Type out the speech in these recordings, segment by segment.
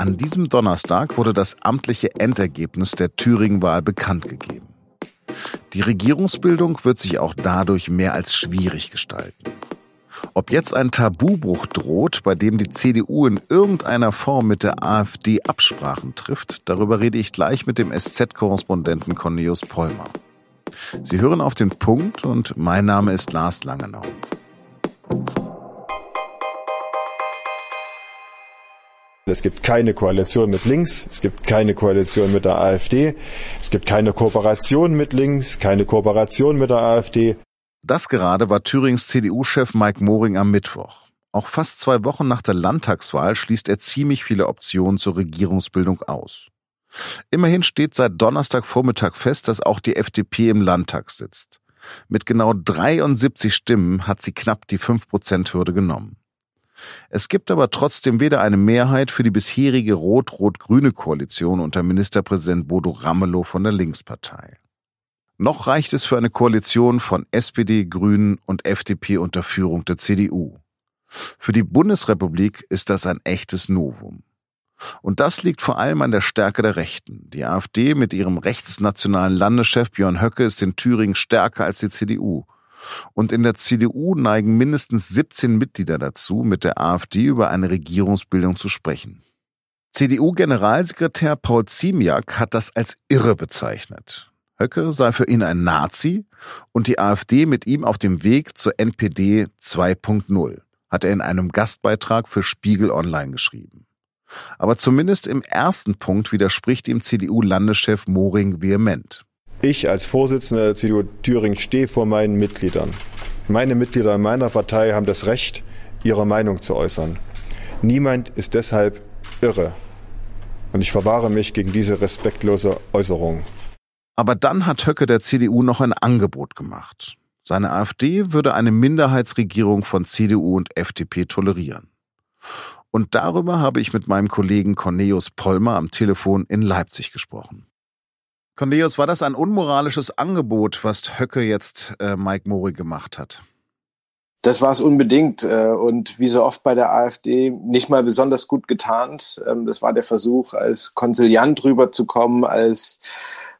An diesem Donnerstag wurde das amtliche Endergebnis der Thüringen-Wahl bekannt gegeben. Die Regierungsbildung wird sich auch dadurch mehr als schwierig gestalten. Ob jetzt ein Tabubruch droht, bei dem die CDU in irgendeiner Form mit der AfD Absprachen trifft, darüber rede ich gleich mit dem SZ-Korrespondenten Cornelius Pollmer. Sie hören auf den Punkt und mein Name ist Lars Langenau. Es gibt keine Koalition mit links, es gibt keine Koalition mit der AfD, es gibt keine Kooperation mit links, keine Kooperation mit der AfD. Das gerade war Thürings CDU-Chef Mike Moring am Mittwoch. Auch fast zwei Wochen nach der Landtagswahl schließt er ziemlich viele Optionen zur Regierungsbildung aus. Immerhin steht seit Donnerstagvormittag fest, dass auch die FDP im Landtag sitzt. Mit genau 73 Stimmen hat sie knapp die 5%-Hürde genommen. Es gibt aber trotzdem weder eine Mehrheit für die bisherige rot-rot-grüne Koalition unter Ministerpräsident Bodo Ramelow von der Linkspartei. Noch reicht es für eine Koalition von SPD, Grünen und FDP unter Führung der CDU. Für die Bundesrepublik ist das ein echtes Novum. Und das liegt vor allem an der Stärke der Rechten. Die AfD mit ihrem rechtsnationalen Landeschef Björn Höcke ist in Thüringen stärker als die CDU. Und in der CDU neigen mindestens 17 Mitglieder dazu, mit der AfD über eine Regierungsbildung zu sprechen. CDU-Generalsekretär Paul Ziemiak hat das als irre bezeichnet. Höcke sei für ihn ein Nazi und die AfD mit ihm auf dem Weg zur NPD 2.0, hat er in einem Gastbeitrag für Spiegel Online geschrieben. Aber zumindest im ersten Punkt widerspricht ihm CDU-Landeschef Moring vehement. Ich als Vorsitzender der CDU Thüringen stehe vor meinen Mitgliedern. Meine Mitglieder in meiner Partei haben das Recht, ihre Meinung zu äußern. Niemand ist deshalb irre. Und ich verwahre mich gegen diese respektlose Äußerung. Aber dann hat Höcke der CDU noch ein Angebot gemacht. Seine AfD würde eine Minderheitsregierung von CDU und FDP tolerieren. Und darüber habe ich mit meinem Kollegen Cornelius Pollmer am Telefon in Leipzig gesprochen. Cornelius, war das ein unmoralisches Angebot, was Höcke jetzt äh, Mike Mori gemacht hat? Das war es unbedingt äh, und wie so oft bei der AfD nicht mal besonders gut getarnt. Ähm, das war der Versuch, als Konsiliant rüberzukommen, als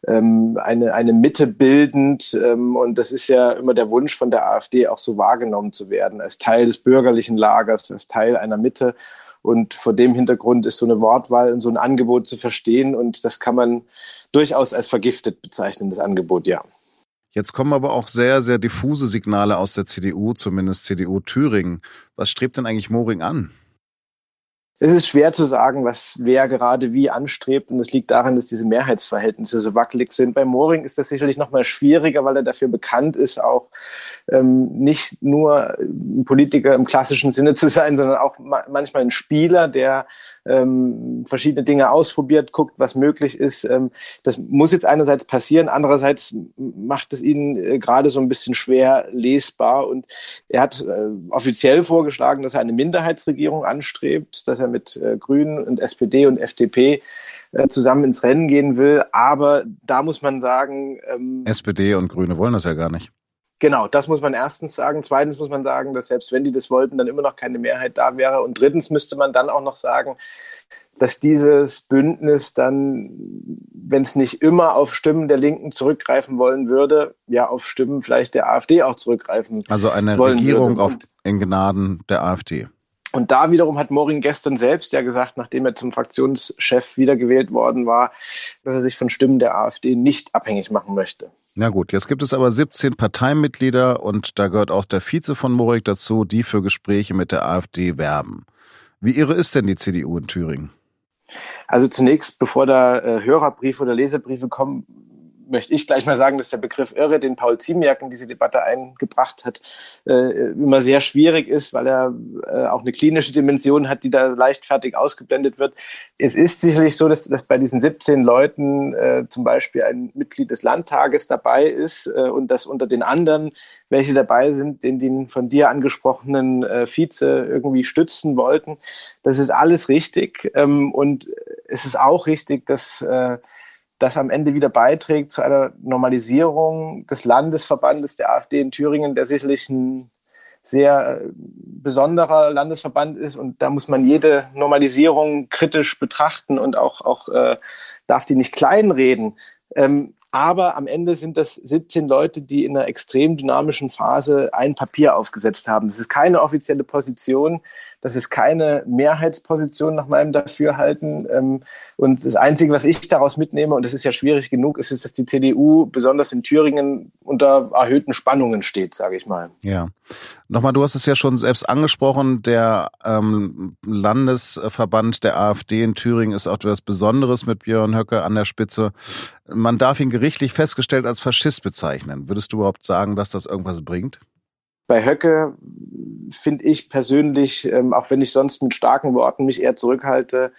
ähm, eine, eine Mitte bildend. Ähm, und das ist ja immer der Wunsch von der AfD, auch so wahrgenommen zu werden, als Teil des bürgerlichen Lagers, als Teil einer Mitte. Und vor dem Hintergrund ist so eine Wortwahl und so ein Angebot zu verstehen. Und das kann man durchaus als vergiftet bezeichnen, das Angebot, ja. Jetzt kommen aber auch sehr, sehr diffuse Signale aus der CDU, zumindest CDU Thüringen. Was strebt denn eigentlich Moring an? Es ist schwer zu sagen, was wer gerade wie anstrebt. Und es liegt daran, dass diese Mehrheitsverhältnisse so wackelig sind. Bei Moring ist das sicherlich noch mal schwieriger, weil er dafür bekannt ist, auch ähm, nicht nur Politiker im klassischen Sinne zu sein, sondern auch ma manchmal ein Spieler, der ähm, verschiedene Dinge ausprobiert, guckt, was möglich ist. Ähm, das muss jetzt einerseits passieren, andererseits macht es ihn äh, gerade so ein bisschen schwer lesbar. Und er hat äh, offiziell vorgeschlagen, dass er eine Minderheitsregierung anstrebt, dass er mit äh, Grünen und SPD und FDP äh, zusammen ins Rennen gehen will. Aber da muss man sagen. Ähm, SPD und Grüne wollen das ja gar nicht. Genau, das muss man erstens sagen. Zweitens muss man sagen, dass selbst wenn die das wollten, dann immer noch keine Mehrheit da wäre. Und drittens müsste man dann auch noch sagen, dass dieses Bündnis dann, wenn es nicht immer auf Stimmen der Linken zurückgreifen wollen würde, ja auf Stimmen vielleicht der AfD auch zurückgreifen. Also eine Regierung auf, in Gnaden der AfD. Und da wiederum hat Morin gestern selbst ja gesagt, nachdem er zum Fraktionschef wiedergewählt worden war, dass er sich von Stimmen der AfD nicht abhängig machen möchte. Na gut, jetzt gibt es aber 17 Parteimitglieder und da gehört auch der Vize von Morik dazu, die für Gespräche mit der AfD werben. Wie irre ist denn die CDU in Thüringen? Also zunächst, bevor da äh, Hörerbriefe oder Leserbriefe kommen, möchte ich gleich mal sagen, dass der Begriff Irre, den Paul Ziemiak in diese Debatte eingebracht hat, äh, immer sehr schwierig ist, weil er äh, auch eine klinische Dimension hat, die da leichtfertig ausgeblendet wird. Es ist sicherlich so, dass, dass bei diesen 17 Leuten äh, zum Beispiel ein Mitglied des Landtages dabei ist äh, und dass unter den anderen, welche dabei sind, den, den von dir angesprochenen äh, Vize irgendwie stützen wollten. Das ist alles richtig. Ähm, und es ist auch richtig, dass äh, das am Ende wieder beiträgt zu einer Normalisierung des Landesverbandes der AfD in Thüringen, der sicherlich ein sehr ein besonderer Landesverband ist und da muss man jede Normalisierung kritisch betrachten und auch, auch äh, darf die nicht kleinreden. Ähm, aber am Ende sind das 17 Leute, die in einer extrem dynamischen Phase ein Papier aufgesetzt haben. Das ist keine offizielle Position. Das ist keine Mehrheitsposition nach meinem Dafürhalten. Ähm, und das Einzige, was ich daraus mitnehme, und das ist ja schwierig genug, ist, dass die CDU besonders in Thüringen unter erhöhten Spannungen steht, sage ich mal. Ja. Nochmal, du hast es ja schon selbst angesprochen, der ähm, Landesverband der AfD in Thüringen ist auch etwas Besonderes mit Björn Höcke an der Spitze. Man darf ihn gerichtlich festgestellt als Faschist bezeichnen. Würdest du überhaupt sagen, dass das irgendwas bringt? Bei Höcke finde ich persönlich, ähm, auch wenn ich sonst mit starken Worten mich eher zurückhalte,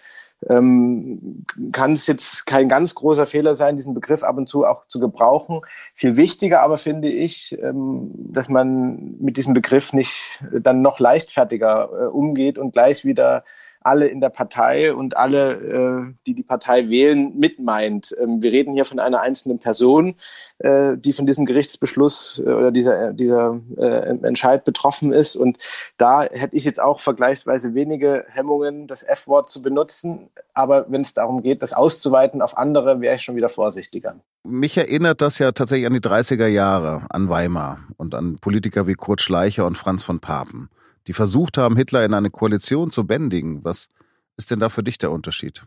ähm, kann es jetzt kein ganz großer Fehler sein, diesen Begriff ab und zu auch zu gebrauchen. Viel wichtiger aber finde ich, ähm, dass man mit diesem Begriff nicht dann noch leichtfertiger äh, umgeht und gleich wieder alle in der Partei und alle, äh, die die Partei wählen, mitmeint. Ähm, wir reden hier von einer einzelnen Person, äh, die von diesem Gerichtsbeschluss äh, oder dieser, äh, dieser äh, Entscheid betroffen ist. Und da hätte ich jetzt auch vergleichsweise wenige Hemmungen, das F-Wort zu benutzen. Aber wenn es darum geht, das auszuweiten auf andere, wäre ich schon wieder vorsichtiger. Mich erinnert das ja tatsächlich an die 30er Jahre, an Weimar und an Politiker wie Kurt Schleicher und Franz von Papen die versucht haben, Hitler in eine Koalition zu bändigen. Was ist denn da für dich der Unterschied?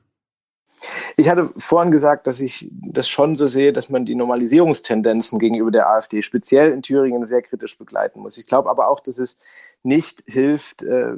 Ich hatte vorhin gesagt, dass ich das schon so sehe, dass man die Normalisierungstendenzen gegenüber der AfD speziell in Thüringen sehr kritisch begleiten muss. Ich glaube aber auch, dass es nicht hilft, äh,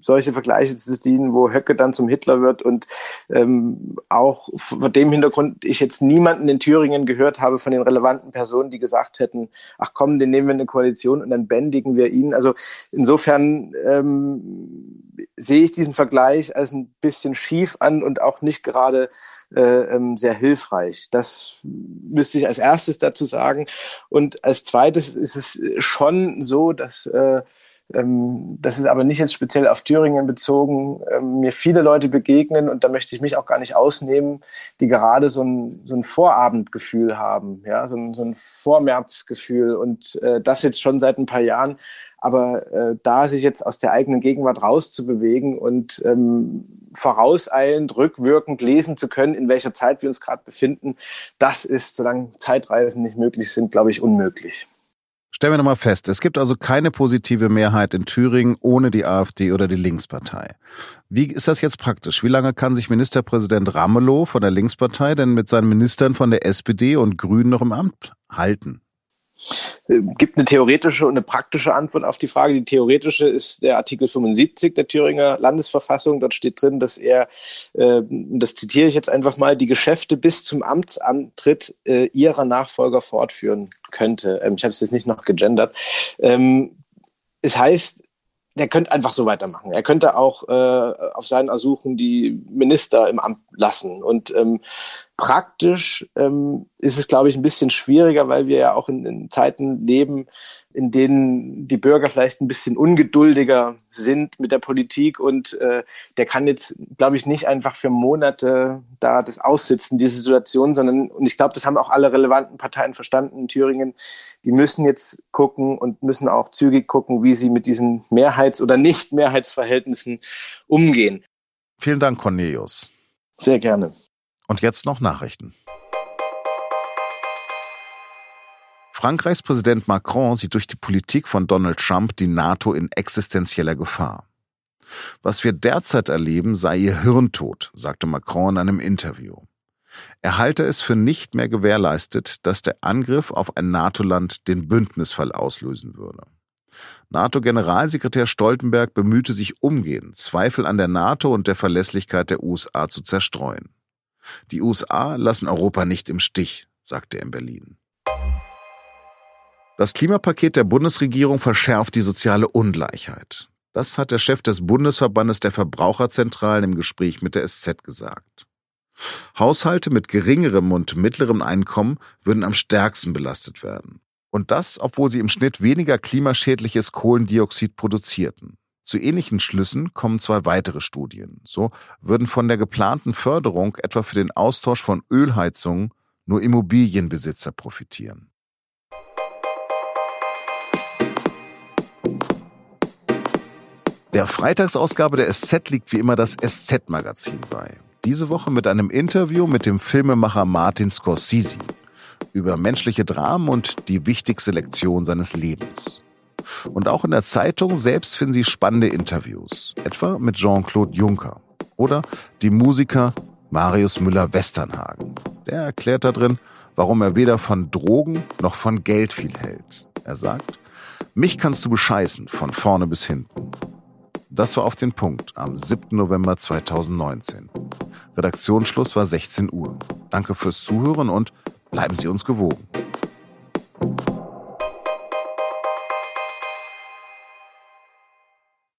solche Vergleiche zu ziehen, wo Höcke dann zum Hitler wird und ähm, auch vor dem Hintergrund ich jetzt niemanden in Thüringen gehört habe von den relevanten Personen, die gesagt hätten, ach komm, den nehmen wir in eine Koalition und dann bändigen wir ihn. Also insofern ähm, sehe ich diesen Vergleich als ein bisschen schief an und auch nicht gerade äh, ähm, sehr hilfreich. Das müsste ich als erstes dazu sagen. Und als zweites ist es schon so, dass äh, das ist aber nicht jetzt speziell auf Thüringen bezogen, ähm, mir viele Leute begegnen und da möchte ich mich auch gar nicht ausnehmen, die gerade so ein, so ein Vorabendgefühl haben, ja, so ein, so ein Vormärzgefühl und äh, das jetzt schon seit ein paar Jahren. Aber äh, da sich jetzt aus der eigenen Gegenwart rauszubewegen und ähm, vorauseilend, rückwirkend lesen zu können, in welcher Zeit wir uns gerade befinden, das ist, solange Zeitreisen nicht möglich sind, glaube ich, unmöglich. Stellen wir nochmal fest, es gibt also keine positive Mehrheit in Thüringen ohne die AfD oder die Linkspartei. Wie ist das jetzt praktisch? Wie lange kann sich Ministerpräsident Ramelow von der Linkspartei denn mit seinen Ministern von der SPD und Grünen noch im Amt halten? Gibt eine theoretische und eine praktische Antwort auf die Frage. Die theoretische ist der Artikel 75 der Thüringer Landesverfassung. Dort steht drin, dass er, äh, das zitiere ich jetzt einfach mal, die Geschäfte bis zum Amtsantritt äh, ihrer Nachfolger fortführen könnte. Ähm, ich habe es jetzt nicht noch gegendert. Ähm, es heißt, der könnte einfach so weitermachen. Er könnte auch äh, auf seinen Ersuchen die Minister im Amt lassen. Und ähm, praktisch ähm, ist es, glaube ich, ein bisschen schwieriger, weil wir ja auch in, in, Zeiten leben, in denen die Bürger vielleicht ein bisschen ungeduldiger sind mit der Politik und äh, der kann jetzt, glaube ich, nicht einfach für Monate da das aussitzen, diese Situation, sondern, und ich glaube, das haben auch alle relevanten Parteien verstanden in Thüringen, die müssen jetzt gucken und müssen auch zügig gucken, wie sie mit diesen Mehrheits- oder Nicht-Mehrheitsverhältnissen umgehen. Vielen Dank, Cornelius. Sehr gerne. Und jetzt noch Nachrichten. Frankreichs Präsident Macron sieht durch die Politik von Donald Trump die NATO in existenzieller Gefahr. Was wir derzeit erleben, sei ihr Hirntod, sagte Macron in einem Interview. Er halte es für nicht mehr gewährleistet, dass der Angriff auf ein NATO-Land den Bündnisfall auslösen würde. NATO-Generalsekretär Stoltenberg bemühte sich umgehend, Zweifel an der NATO und der Verlässlichkeit der USA zu zerstreuen. Die USA lassen Europa nicht im Stich, sagte er in Berlin. Das Klimapaket der Bundesregierung verschärft die soziale Ungleichheit. Das hat der Chef des Bundesverbandes der Verbraucherzentralen im Gespräch mit der SZ gesagt. Haushalte mit geringerem und mittlerem Einkommen würden am stärksten belastet werden. Und das, obwohl sie im Schnitt weniger klimaschädliches Kohlendioxid produzierten. Zu ähnlichen Schlüssen kommen zwei weitere Studien. So würden von der geplanten Förderung etwa für den Austausch von Ölheizungen nur Immobilienbesitzer profitieren. Der Freitagsausgabe der SZ liegt wie immer das SZ-Magazin bei. Diese Woche mit einem Interview mit dem Filmemacher Martin Scorsese über menschliche Dramen und die wichtigste Lektion seines Lebens. Und auch in der Zeitung selbst finden Sie spannende Interviews, etwa mit Jean-Claude Juncker oder die Musiker Marius Müller-Westernhagen. Der erklärt da drin, warum er weder von Drogen noch von Geld viel hält. Er sagt, mich kannst du bescheißen, von vorne bis hinten. Das war auf den Punkt am 7. November 2019. Redaktionsschluss war 16 Uhr. Danke fürs Zuhören und bleiben Sie uns gewogen.